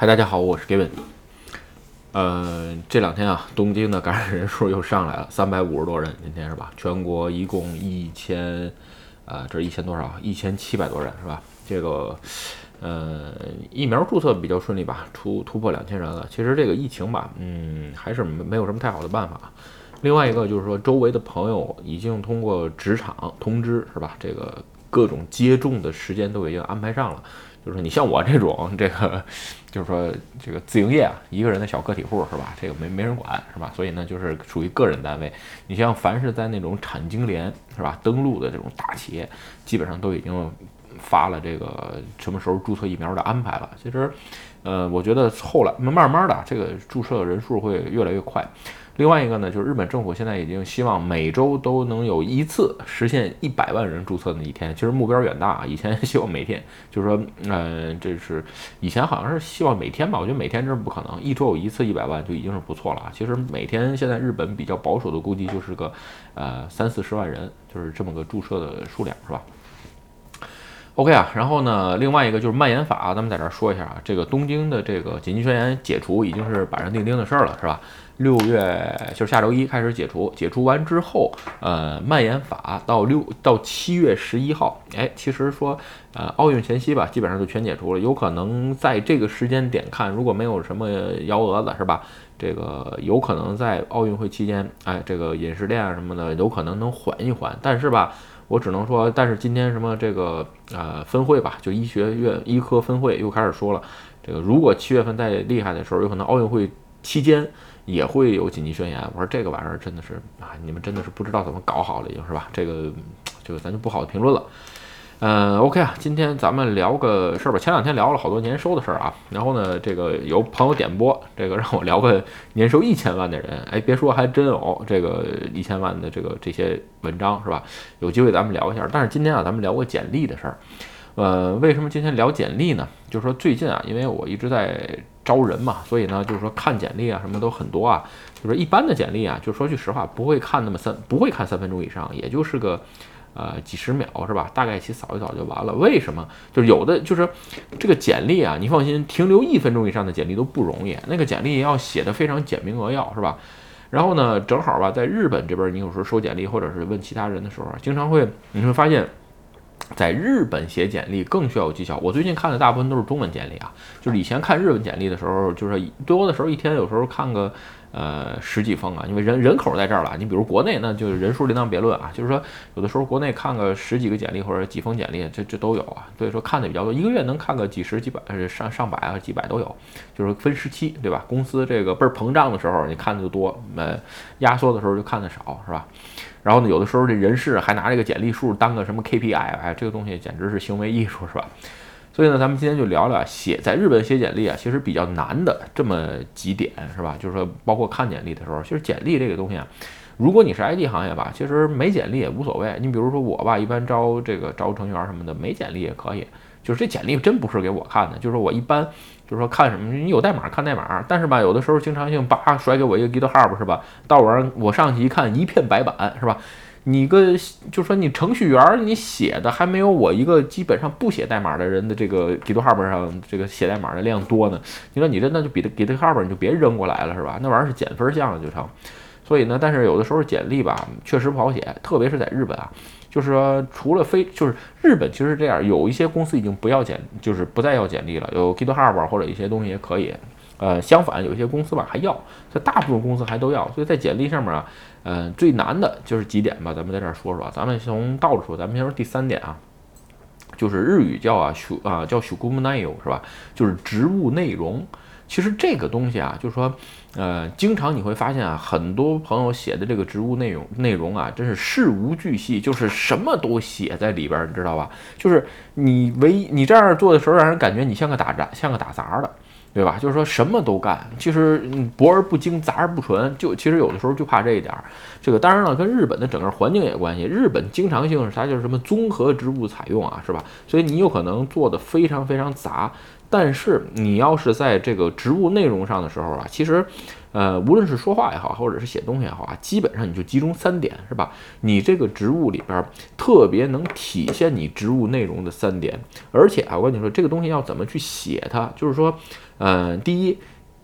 嗨，大家好，我是 Gavin。呃，这两天啊，东京的感染人数又上来了，三百五十多人，今天是吧？全国一共一千，啊，这是一千多少？一千七百多人是吧？这个，呃，疫苗注册比较顺利吧？突突破两千人了。其实这个疫情吧，嗯，还是没没有什么太好的办法。另外一个就是说，周围的朋友已经通过职场通知是吧？这个各种接种的时间都已经安排上了。就是你像我这种，这个就是说这个自营业啊，一个人的小个体户是吧？这个没没人管是吧？所以呢，就是属于个人单位。你像凡是在那种产经联是吧登录的这种大企业，基本上都已经发了这个什么时候注册疫苗的安排了。其实，呃，我觉得后来慢慢的，这个注册人数会越来越快。另外一个呢，就是日本政府现在已经希望每周都能有一次实现一百万人注册的一天。其实目标远大啊，以前希望每天，就是说，嗯，这是以前好像是希望每天吧。我觉得每天这是不可能，一周有一次一百万就已经是不错了。其实每天现在日本比较保守的估计就是个，呃，三四十万人，就是这么个注册的数量，是吧？OK 啊，然后呢，另外一个就是蔓延法，咱们在这儿说一下啊，这个东京的这个紧急宣言解除已经是板上钉钉的事儿了，是吧？六月就是下周一开始解除，解除完之后，呃，蔓延法到六到七月十一号，哎，其实说，呃，奥运前夕吧，基本上就全解除了，有可能在这个时间点看，如果没有什么幺蛾子，是吧？这个有可能在奥运会期间，哎，这个饮食店啊什么的，有可能能缓一缓，但是吧。我只能说，但是今天什么这个呃分会吧，就医学院医科分会又开始说了，这个如果七月份再厉害的时候，有可能奥运会期间也会有紧急宣言。我说这个玩意儿真的是啊，你们真的是不知道怎么搞好了，已经是吧？这个这个咱就不好评论了。嗯，OK 啊，今天咱们聊个事儿吧。前两天聊了好多年收的事儿啊，然后呢，这个有朋友点播，这个让我聊个年收一千万的人。哎，别说还真有这个一千万的这个这些文章是吧？有机会咱们聊一下。但是今天啊，咱们聊个简历的事儿。呃，为什么今天聊简历呢？就是说最近啊，因为我一直在招人嘛，所以呢，就是说看简历啊什么都很多啊。就是一般的简历啊，就说句实话，不会看那么三，不会看三分钟以上，也就是个。呃，几十秒是吧？大概其扫一扫就完了。为什么？就是有的就是这个简历啊，你放心，停留一分钟以上的简历都不容易。那个简历要写的非常简明扼要，是吧？然后呢，正好吧，在日本这边，你有时候收简历或者是问其他人的时候，经常会你会发现，在日本写简历更需要有技巧。我最近看的大部分都是中文简历啊，就是以前看日文简历的时候，就是多的时候一天有时候看个。呃，十几封啊，因为人人口在这儿了。你比如国内，那就是人数另当别论啊。就是说，有的时候国内看个十几个简历或者几封简历，这这都有啊。所以说看的比较多，一个月能看个几十几百，呃上上百啊几百都有。就是分时期，对吧？公司这个倍儿膨胀的时候，你看的就多；呃，压缩的时候就看的少，是吧？然后呢，有的时候这人事还拿这个简历数当个什么 KPI，哎，这个东西简直是行为艺术，是吧？所以呢，咱们今天就聊聊写在日本写简历啊，其实比较难的这么几点，是吧？就是说，包括看简历的时候，其实简历这个东西啊，如果你是 IT 行业吧，其实没简历也无所谓。你比如说我吧，一般招这个招程序员什么的，没简历也可以。就是这简历真不是给我看的，就是我一般就是说看什么，你有代码看代码，但是吧，有的时候经常性叭甩给我一个 GitHub 是吧？到我上我上去一看，一片白板是吧？你个就说你程序员，你写的还没有我一个基本上不写代码的人的这个 GitHub 上这个写代码的量多呢。你说你这那就比 GitHub 你就别扔过来了是吧？那玩意儿是减分项了就成。所以呢，但是有的时候简历吧确实不好写，特别是在日本啊，就是说除了非就是日本其实是这样，有一些公司已经不要简就是不再要简历了，有 GitHub 或者一些东西也可以。呃，相反有些公司吧还要，这大部分公司还都要。所以在简历上面啊。嗯，最难的就是几点吧，咱们在这儿说说。咱们从倒着说，咱们先说第三点啊，就是日语叫啊，属啊叫属工内容是吧？就是职务内容。其实这个东西啊，就是说，呃，经常你会发现啊，很多朋友写的这个职务内容内容啊，真是事无巨细，就是什么都写在里边，你知道吧？就是你唯一你这样做的时候，让人感觉你像个打杂，像个打杂的。对吧？就是说什么都干，其实博而不精，杂而不纯，就其实有的时候就怕这一点儿。这个当然了，跟日本的整个环境也关系。日本经常性是它就是什么综合植物采用啊，是吧？所以你有可能做的非常非常杂，但是你要是在这个植物内容上的时候啊，其实，呃，无论是说话也好，或者是写东西也好啊，基本上你就集中三点，是吧？你这个植物里边特别能体现你植物内容的三点，而且啊，我跟你说，这个东西要怎么去写它，就是说，呃，第一，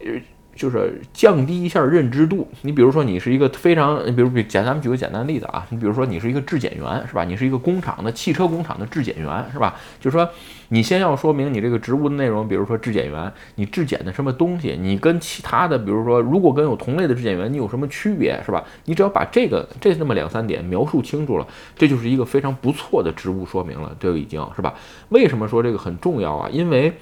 呃。就是降低一下认知度。你比如说，你是一个非常，比如比简，咱们举个简单例子啊。你比如说，你是一个质检员，是吧？你是一个工厂的汽车工厂的质检员，是吧？就是说，你先要说明你这个职务的内容，比如说质检员，你质检的什么东西，你跟其他的，比如说，如果跟有同类的质检员，你有什么区别，是吧？你只要把这个这那么两三点描述清楚了，这就是一个非常不错的职务说明了，这个已经是吧？为什么说这个很重要啊？因为。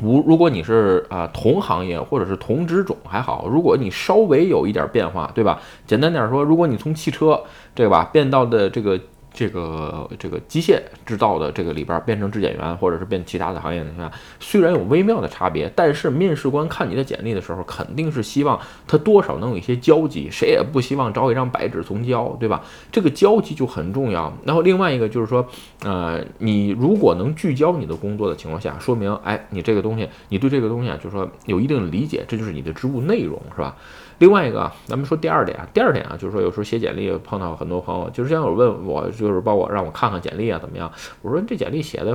如如果你是啊同行业或者是同职种还好，如果你稍微有一点变化，对吧？简单点说，如果你从汽车这个吧变到的这个。这个这个机械制造的这个里边变成质检员，或者是变其他的行业的话，虽然有微妙的差别，但是面试官看你的简历的时候，肯定是希望他多少能有一些交集，谁也不希望找一张白纸从交，对吧？这个交集就很重要。然后另外一个就是说，呃，你如果能聚焦你的工作的情况下，说明哎，你这个东西，你对这个东西啊，就是说有一定的理解，这就是你的职务内容，是吧？另外一个，咱们说第二点啊，第二点啊，就是说有时候写简历碰到很多朋友，就是像有问我，就是帮我让我看看简历啊，怎么样？我说这简历写的，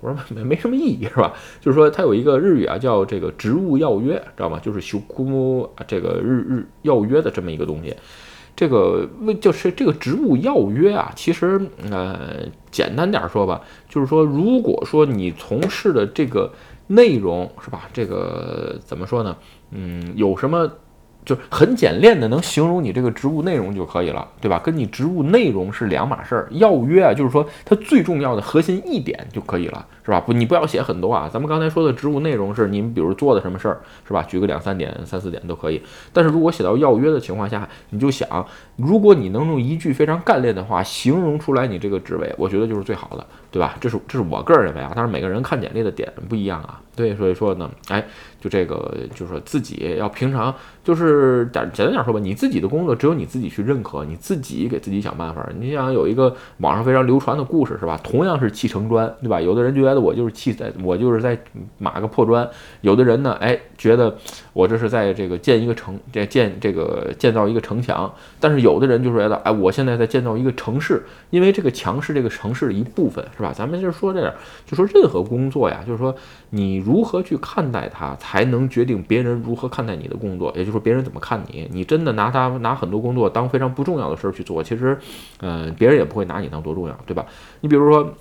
我说没没什么意义，是吧？就是说它有一个日语啊，叫这个职务要约，知道吗？就是修库这个日日要约的这么一个东西。这个为就是这个职务要约啊，其实呃简单点说吧，就是说如果说你从事的这个内容是吧，这个怎么说呢？嗯，有什么？就很简练的能形容你这个职务内容就可以了，对吧？跟你职务内容是两码事儿。要约啊，就是说它最重要的核心一点就可以了，是吧？不，你不要写很多啊。咱们刚才说的职务内容是你比如做的什么事儿，是吧？举个两三点、三四点都可以。但是如果写到要约的情况下，你就想，如果你能用一句非常干练的话形容出来你这个职位，我觉得就是最好的，对吧？这是这是我个人认为啊，但是每个人看简历的点不一样啊。对，所以说呢，哎。就这个，就是说自己要平常，就是简简单点说吧，你自己的工作只有你自己去认可，你自己给自己想办法。你想有一个网上非常流传的故事是吧？同样是砌成砖，对吧？有的人觉得我就是砌在，我就是在码个破砖；有的人呢，哎，觉得我这是在这个建一个城，这建这个建造一个城墙。但是有的人就是觉得，哎，我现在在建造一个城市，因为这个墙是这个城市的一部分，是吧？咱们就说这样，就说任何工作呀，就是说你如何去看待它，才。能决定别人如何看待你的工作，也就是说别人怎么看你。你真的拿他拿很多工作当非常不重要的事儿去做，其实，嗯，别人也不会拿你当多重要，对吧？你比如说，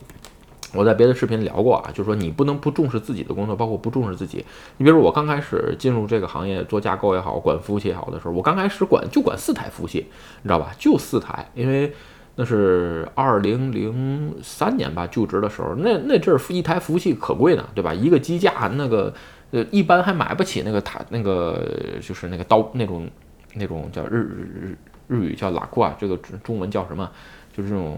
我在别的视频聊过啊，就是说你不能不重视自己的工作，包括不重视自己。你比如我刚开始进入这个行业做架构也好，管服务器也好的时候，我刚开始管就管四台服务器，你知道吧？就四台，因为。那是二零零三年吧，就职的时候，那那阵儿一台服务器可贵呢，对吧？一个机架那个，呃，一般还买不起那个塔，那个就是那个刀那种那种叫日日日语叫拉库啊，这个中文叫什么？就是这种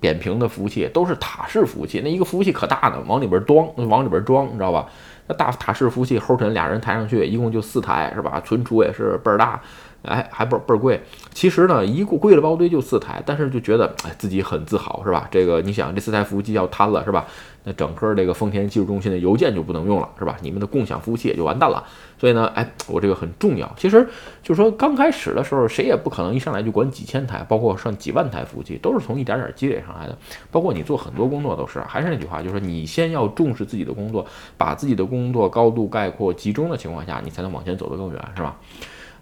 扁平的服务器，都是塔式服务器。那一个服务器可大呢，往里边装，往里边装，你知道吧？那大塔式服务器后头俩人抬上去，一共就四台，是吧？存储也是倍儿大。哎，还倍倍儿贵。其实呢，一贵贵了包堆就四台，但是就觉得哎自己很自豪，是吧？这个你想，这四台服务器要瘫了，是吧？那整个这个丰田技术中心的邮件就不能用了，是吧？你们的共享服务器也就完蛋了。所以呢，哎，我这个很重要。其实就是说，刚开始的时候，谁也不可能一上来就管几千台，包括上几万台服务器，都是从一点点积累上来的。包括你做很多工作都是，还是那句话，就是说你先要重视自己的工作，把自己的工作高度概括集中的情况下，你才能往前走得更远，是吧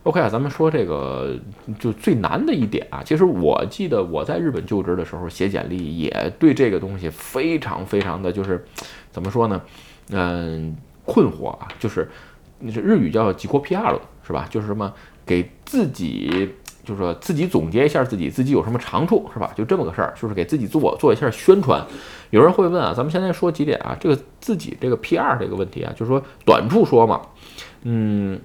？OK 啊，咱们说这个就最难的一点啊，其实我记得我在日本就职的时候写简历也对这个东西非常非常的就是怎么说呢？嗯，困惑啊，就是那是日语叫几国 PR 了是吧？就是什么给自己就是说自己总结一下自己自己有什么长处是吧？就这么个事儿，就是给自己做做一下宣传。有人会问啊，咱们现在说几点啊？这个自己这个 PR 这个问题啊，就是说短处说嘛，嗯。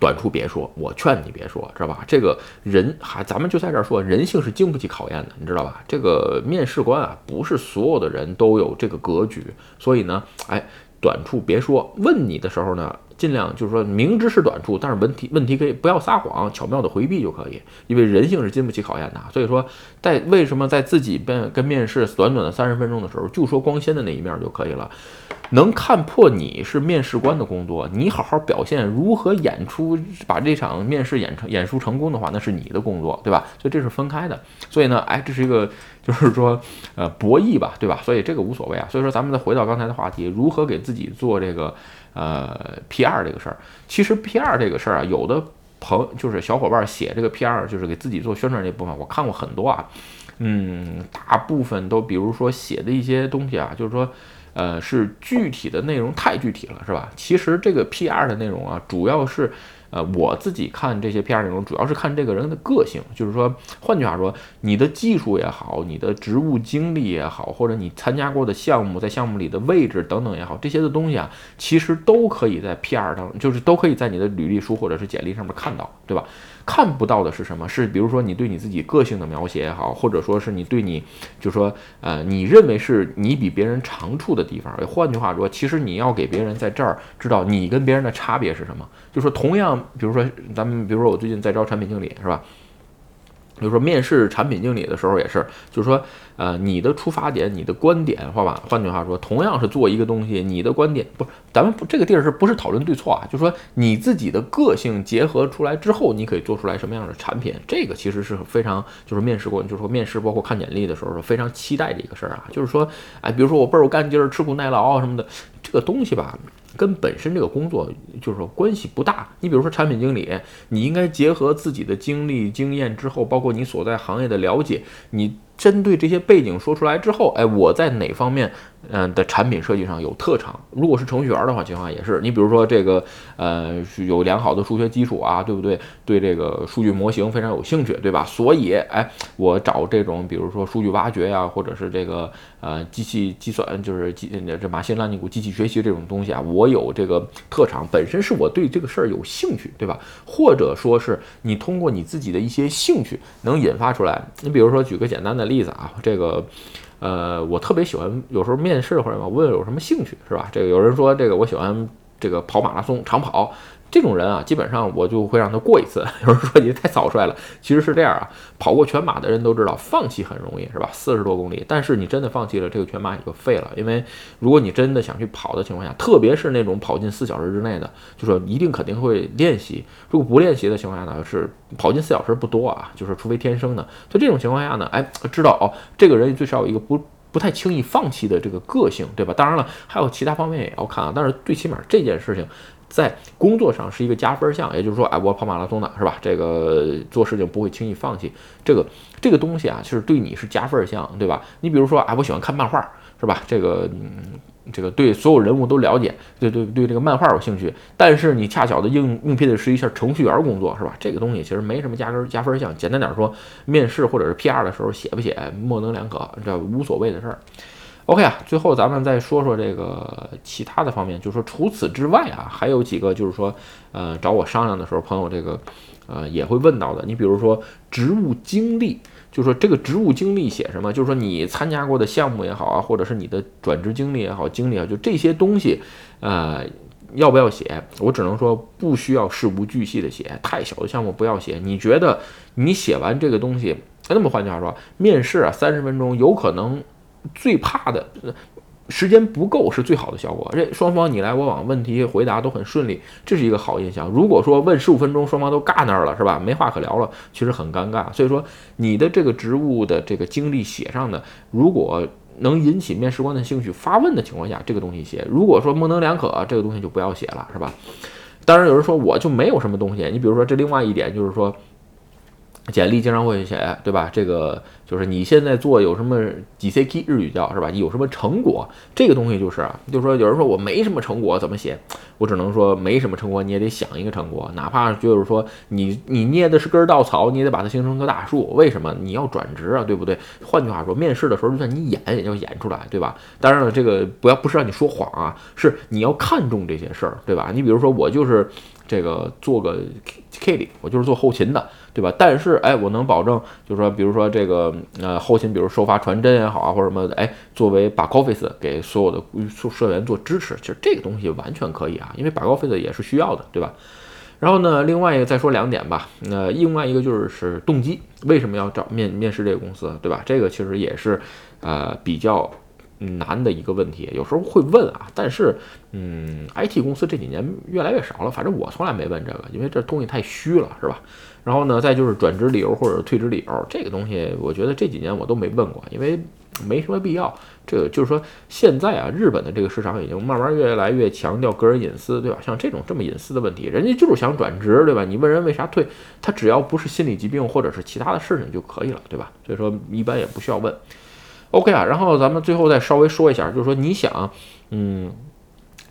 短处别说，我劝你别说，知道吧？这个人还，咱们就在这儿说，人性是经不起考验的，你知道吧？这个面试官啊，不是所有的人都有这个格局，所以呢，哎，短处别说。问你的时候呢，尽量就是说明知是短处，但是问题问题可以不要撒谎，巧妙的回避就可以，因为人性是经不起考验的。所以说，在为什么在自己跟跟面试短短的三十分钟的时候，就说光鲜的那一面就可以了。能看破你是面试官的工作，你好好表现，如何演出把这场面试演成演出成功的话，那是你的工作，对吧？所以这是分开的。所以呢，哎，这是一个 就是说呃博弈吧，对吧？所以这个无所谓啊。所以说咱们再回到刚才的话题，如何给自己做这个呃 PR 这个事儿？其实 PR 这个事儿啊，有的朋就是小伙伴写这个 PR，就是给自己做宣传这部分，我看过很多啊，嗯，大部分都比如说写的一些东西啊，就是说。呃，是具体的内容太具体了，是吧？其实这个 PR 的内容啊，主要是，呃，我自己看这些 PR 内容，主要是看这个人的个性。就是说，换句话说，你的技术也好，你的职务经历也好，或者你参加过的项目，在项目里的位置等等也好，这些的东西啊，其实都可以在 PR 当，就是都可以在你的履历书或者是简历上面看到，对吧？看不到的是什么？是比如说你对你自己个性的描写也好，或者说是你对你，就是说呃，你认为是你比别人长处的地方。换句话说，其实你要给别人在这儿知道你跟别人的差别是什么。就说同样，比如说咱们，比如说我最近在招产品经理，是吧？比如说面试产品经理的时候也是，就是说，呃，你的出发点、你的观点，好吧？换句话说，同样是做一个东西，你的观点不，咱们这个地儿是不是讨论对错啊？就是说你自己的个性结合出来之后，你可以做出来什么样的产品？这个其实是非常，就是面试过，就是说面试包括看简历的时候是非常期待的一个事儿啊。就是说，哎，比如说我倍儿有干劲儿、吃苦耐劳什么的，个东西吧。跟本身这个工作就是说关系不大。你比如说产品经理，你应该结合自己的经历、经验之后，包括你所在行业的了解，你。针对这些背景说出来之后，哎，我在哪方面，嗯的产品设计上有特长？如果是程序员的话，情况也是。你比如说这个，呃，有良好的数学基础啊，对不对？对这个数据模型非常有兴趣，对吧？所以，哎，我找这种，比如说数据挖掘呀，或者是这个，呃，机器计算，就是机这马新拉尼古机器学习这种东西啊，我有这个特长，本身是我对这个事儿有兴趣，对吧？或者说是你通过你自己的一些兴趣能引发出来。你比如说举个简单的。例子啊，这个，呃，我特别喜欢，有时候面试或者问有什么兴趣，是吧？这个有人说这个我喜欢这个跑马拉松长跑。这种人啊，基本上我就会让他过一次。有人说你太草率了，其实是这样啊。跑过全马的人都知道，放弃很容易，是吧？四十多公里，但是你真的放弃了，这个全马也就废了。因为如果你真的想去跑的情况下，特别是那种跑进四小时之内的，就说一定肯定会练习。如果不练习的情况下呢，是跑进四小时不多啊，就是除非天生的。在这种情况下呢，哎，知道哦，这个人最少有一个不不太轻易放弃的这个个性，对吧？当然了，还有其他方面也要看啊。但是最起码这件事情。在工作上是一个加分项，也就是说，哎，我跑马拉松的是吧？这个做事情不会轻易放弃，这个这个东西啊，就是对你是加分项，对吧？你比如说，哎，我喜欢看漫画，是吧？这个，嗯，这个对所有人物都了解，对对对，这个漫画有兴趣，但是你恰巧的应应聘的是一下程序员工作，是吧？这个东西其实没什么加分加分项，简单点说，面试或者是 PR 的时候写不写模棱两可，这无所谓的事儿。OK 啊，最后咱们再说说这个其他的方面，就是说除此之外啊，还有几个就是说，呃，找我商量的时候，朋友这个，呃，也会问到的。你比如说职务经历，就是说这个职务经历写什么？就是说你参加过的项目也好啊，或者是你的转职经历也好，经历啊，就这些东西，呃，要不要写？我只能说不需要事无巨细的写，太小的项目不要写。你觉得你写完这个东西，那么换句话说，面试啊，三十分钟有可能。最怕的时间不够是最好的效果。这双方你来我往，问题回答都很顺利，这是一个好印象。如果说问十五分钟，双方都尬那儿了，是吧？没话可聊了，其实很尴尬。所以说，你的这个职务的这个经历写上的，如果能引起面试官的兴趣，发问的情况下，这个东西写；如果说模棱两可，这个东西就不要写了，是吧？当然有人说我就没有什么东西，你比如说这另外一点就是说。简历经常会写，对吧？这个就是你现在做有什么几 C K 日语叫是吧？有什么成果？这个东西就是，就是说有人说我没什么成果，怎么写？我只能说没什么成果，你也得想一个成果，哪怕就是说你你捏的是根稻草，你也得把它形成棵大树。为什么？你要转职啊，对不对？换句话说，面试的时候就算你演也要演出来，对吧？当然了，这个不要不是让你说谎啊，是你要看重这些事儿，对吧？你比如说我就是这个做个 K K 里，我就是做后勤的。对吧？但是哎，我能保证，就是说，比如说这个呃后勤，比如收发传真也好啊，或者什么的，哎，作为 back office 给所有的社员做支持，其实这个东西完全可以啊，因为 back office 也是需要的，对吧？然后呢，另外一个再说两点吧。那另外一个就是是动机，为什么要找面面试这个公司，对吧？这个其实也是呃比较难的一个问题，有时候会问啊。但是嗯，IT 公司这几年越来越少了，反正我从来没问这个，因为这东西太虚了，是吧？然后呢，再就是转职理由或者退职理由，这个东西我觉得这几年我都没问过，因为。没什么必要，这个就是说，现在啊，日本的这个市场已经慢慢越来越强调个人隐私，对吧？像这种这么隐私的问题，人家就是想转职，对吧？你问人为啥退，他只要不是心理疾病或者是其他的事情就可以了，对吧？所以说一般也不需要问。OK 啊，然后咱们最后再稍微说一下，就是说你想，嗯，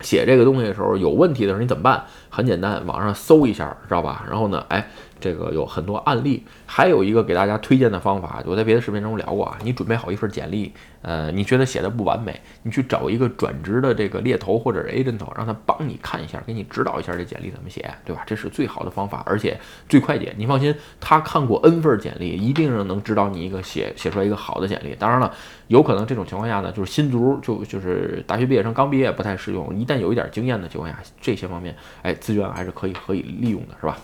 写这个东西的时候有问题的时候你怎么办？很简单，网上搜一下，知道吧？然后呢，哎。这个有很多案例，还有一个给大家推荐的方法，我在别的视频中聊过啊。你准备好一份简历，呃，你觉得写的不完美，你去找一个转职的这个猎头或者是 agent，让他帮你看一下，给你指导一下这简历怎么写，对吧？这是最好的方法，而且最快捷。你放心，他看过 N 份简历，一定能指导你一个写写出来一个好的简历。当然了，有可能这种情况下呢，就是新卒就就是大学毕业生刚毕业不太适用，一旦有一点经验的情况下，这些方面，哎，资源还是可以可以利用的，是吧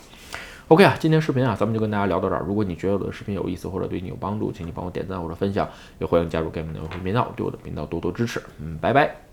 ？OK 啊，今天视频啊，咱们就跟大家聊到这儿。如果你觉得我的视频有意思或者对你有帮助，请你帮我点赞或者分享，也欢迎加入 Game 的会频道，对我的频道多多支持。嗯，拜拜。